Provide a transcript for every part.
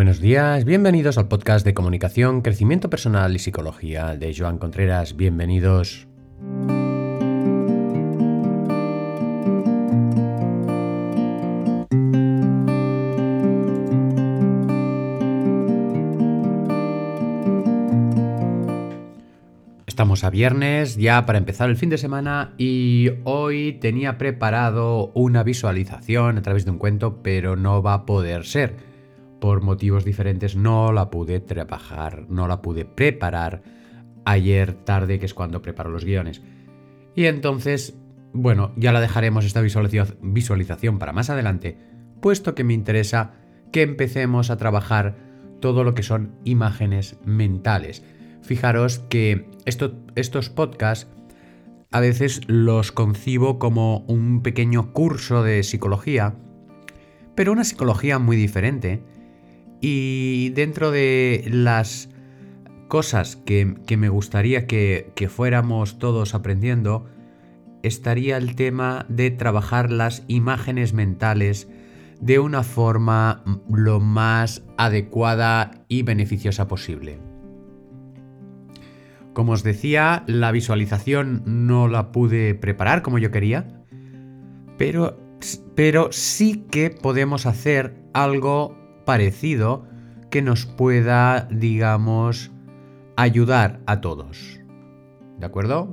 Buenos días, bienvenidos al podcast de comunicación, crecimiento personal y psicología de Joan Contreras. Bienvenidos. Estamos a viernes ya para empezar el fin de semana y hoy tenía preparado una visualización a través de un cuento, pero no va a poder ser. Por motivos diferentes no la pude trabajar, no la pude preparar ayer tarde, que es cuando preparo los guiones. Y entonces, bueno, ya la dejaremos esta visualización para más adelante, puesto que me interesa que empecemos a trabajar todo lo que son imágenes mentales fijaros que estos podcasts a veces los concibo como un pequeño curso de psicología, pero una psicología muy diferente. Y dentro de las cosas que, me gustaría que, que fuéramos todos aprendiendo, estaría el tema de trabajar las imágenes mentales de una forma lo más adecuada y beneficiosa posible. Como os decía, la visualización no la pude preparar como yo quería, pero, pero sí que podemos hacer algo parecido que nos pueda, digamos, ayudar a todos. ¿De acuerdo?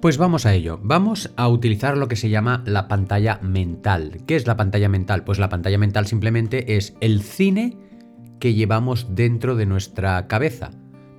Pues vamos a ello. Vamos a utilizar lo que se llama la pantalla mental. ¿Qué es la pantalla mental? Pues la pantalla mental simplemente es el cine que llevamos dentro de nuestra cabeza.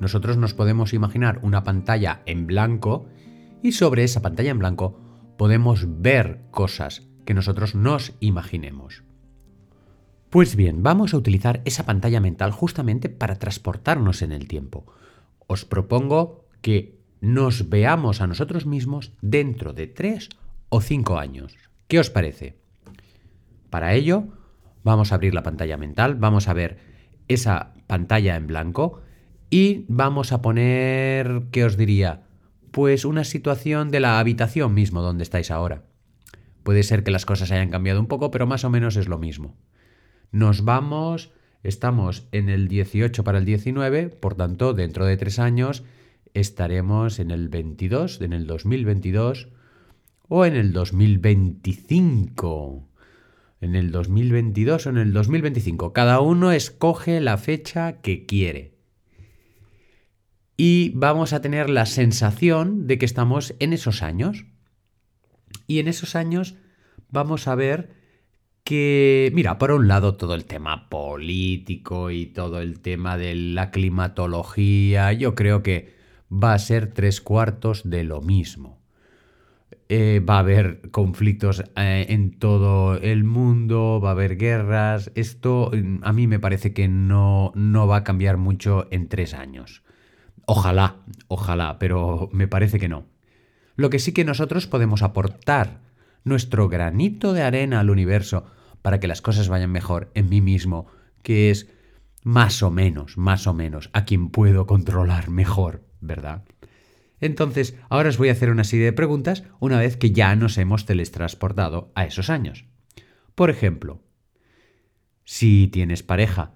Nosotros nos podemos imaginar una pantalla en blanco y sobre esa pantalla en blanco podemos ver cosas que nosotros nos imaginemos. Pues bien, vamos a utilizar esa pantalla mental justamente para transportarnos en el tiempo. Os propongo que nos veamos a nosotros mismos dentro de tres o cinco años. ¿Qué os parece? Para ello, vamos a abrir la pantalla mental, vamos a ver esa pantalla en blanco y vamos a poner, ¿qué os diría? Pues una situación de la habitación mismo donde estáis ahora. Puede ser que las cosas hayan cambiado un poco, pero más o menos es lo mismo. Nos vamos, estamos en el 18 para el 19, por tanto, dentro de tres años estaremos en el 22, en el 2022 o en el 2025. En el 2022 o en el 2025. Cada uno escoge la fecha que quiere y vamos a tener la sensación de que estamos en esos años. Y en esos años vamos a ver que, mira, por un lado todo el tema político y todo el tema de la climatología, yo creo que va a ser tres cuartos de lo mismo. Eh, va a haber conflictos eh, en todo el mundo, va a haber guerras. Esto mm, a mí me parece que no, no va a cambiar mucho en tres años. Ojalá, ojalá, pero me parece que no. Lo que sí que nosotros podemos aportar nuestro granito de arena al universo para que las cosas vayan mejor en mí mismo, que es más o menos, más o menos, a quien puedo controlar mejor, ¿verdad? Entonces, ahora os voy a hacer una serie de preguntas una vez que ya nos hemos teletransportado a esos años. Por ejemplo, si tienes pareja,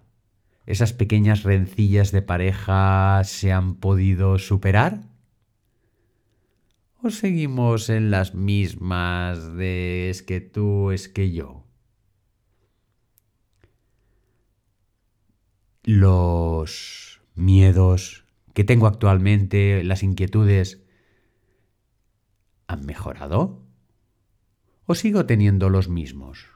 esas pequeñas rencillas de pareja se han podido superar? ¿O seguimos en las mismas de es que tú, es que yo? Los miedos que tengo actualmente, las inquietudes, ¿han mejorado? ¿O sigo teniendo los mismos?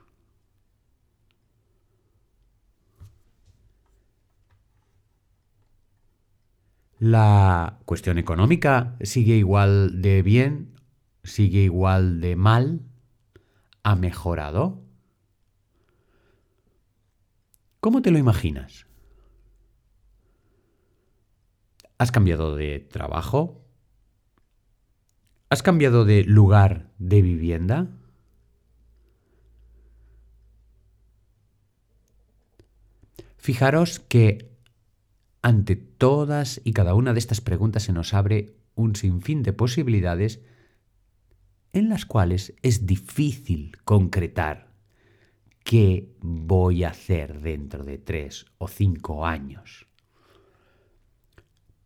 La cuestión económica sigue igual de bien, sigue igual de mal, ha mejorado. ¿Cómo te lo imaginas? ¿Has cambiado de trabajo? ¿Has cambiado de lugar de vivienda? Fijaros que ante todas y cada una de estas preguntas se nos abre un sinfín de posibilidades en las cuales es difícil concretar qué voy a hacer dentro de tres o cinco años.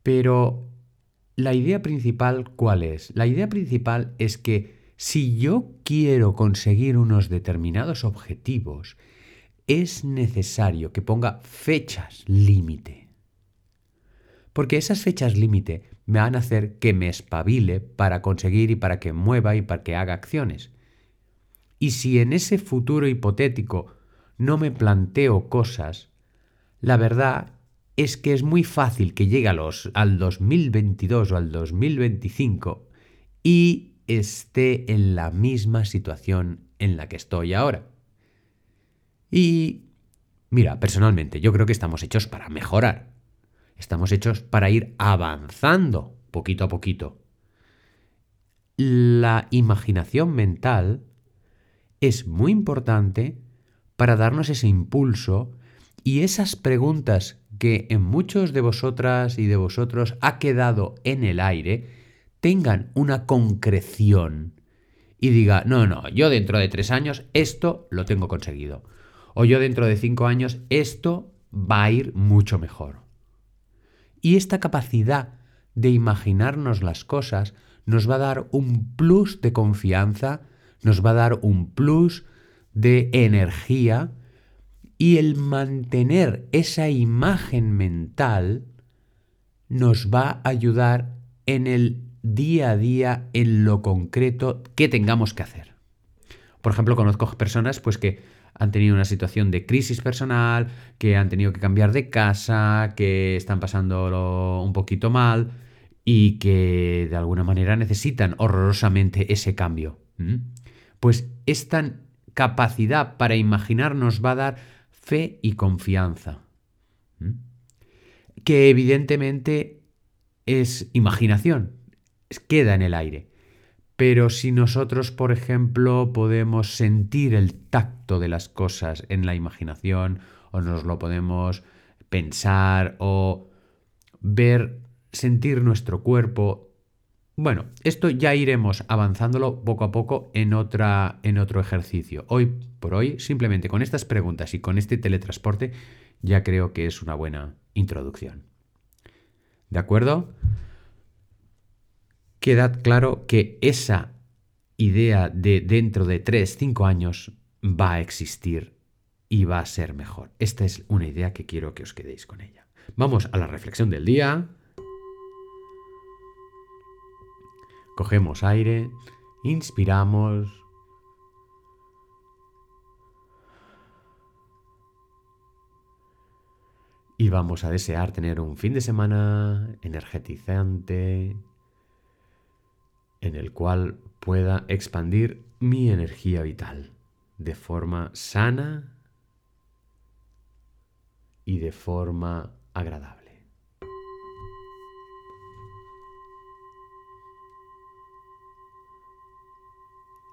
Pero la idea principal, ¿cuál es? La idea principal es que si yo quiero conseguir unos determinados objetivos, es necesario que ponga fechas límite. Porque esas fechas límite me van a hacer que me espabile para conseguir y para que mueva y para que haga acciones. Y si en ese futuro hipotético no me planteo cosas, la verdad es que es muy fácil que llegue a los, al 2022 o al 2025 y esté en la misma situación en la que estoy ahora. Y mira, personalmente yo creo que estamos hechos para mejorar. Estamos hechos para ir avanzando poquito a poquito. La imaginación mental es muy importante para darnos ese impulso y esas preguntas que en muchos de vosotras y de vosotros ha quedado en el aire tengan una concreción y diga, no, no, yo dentro de tres años esto lo tengo conseguido. O yo dentro de cinco años esto va a ir mucho mejor. Y esta capacidad de imaginarnos las cosas nos va a dar un plus de confianza nos va a dar un plus de energía y el mantener esa imagen mental nos va a ayudar en el día a día, en lo concreto que tengamos que hacer. Por ejemplo, conozco personas pues que han tenido una situación de crisis personal, que han tenido que cambiar de casa, que están pasándolo un poquito mal y que de alguna manera necesitan horrorosamente ese cambio pues esta capacidad para imaginar nos va a dar fe y confianza. Que evidentemente es imaginación, queda en el aire. Pero si nosotros, por ejemplo, podemos sentir el tacto de las cosas en la imaginación, o nos lo podemos pensar, o ver, sentir nuestro cuerpo, bueno, esto ya iremos avanzándolo poco a poco en, otra, en otro ejercicio. Hoy por hoy, simplemente con estas preguntas y con este teletransporte, ya creo que es una buena introducción. ¿De acuerdo? Queda claro que esa idea de dentro de 3, 5 años va a existir y va a ser mejor. Esta es una idea que quiero que os quedéis con ella. Vamos a la reflexión del día. Cogemos aire, inspiramos. Y vamos a desear tener un fin de semana energetizante en el cual pueda expandir mi energía vital de forma sana y de forma agradable.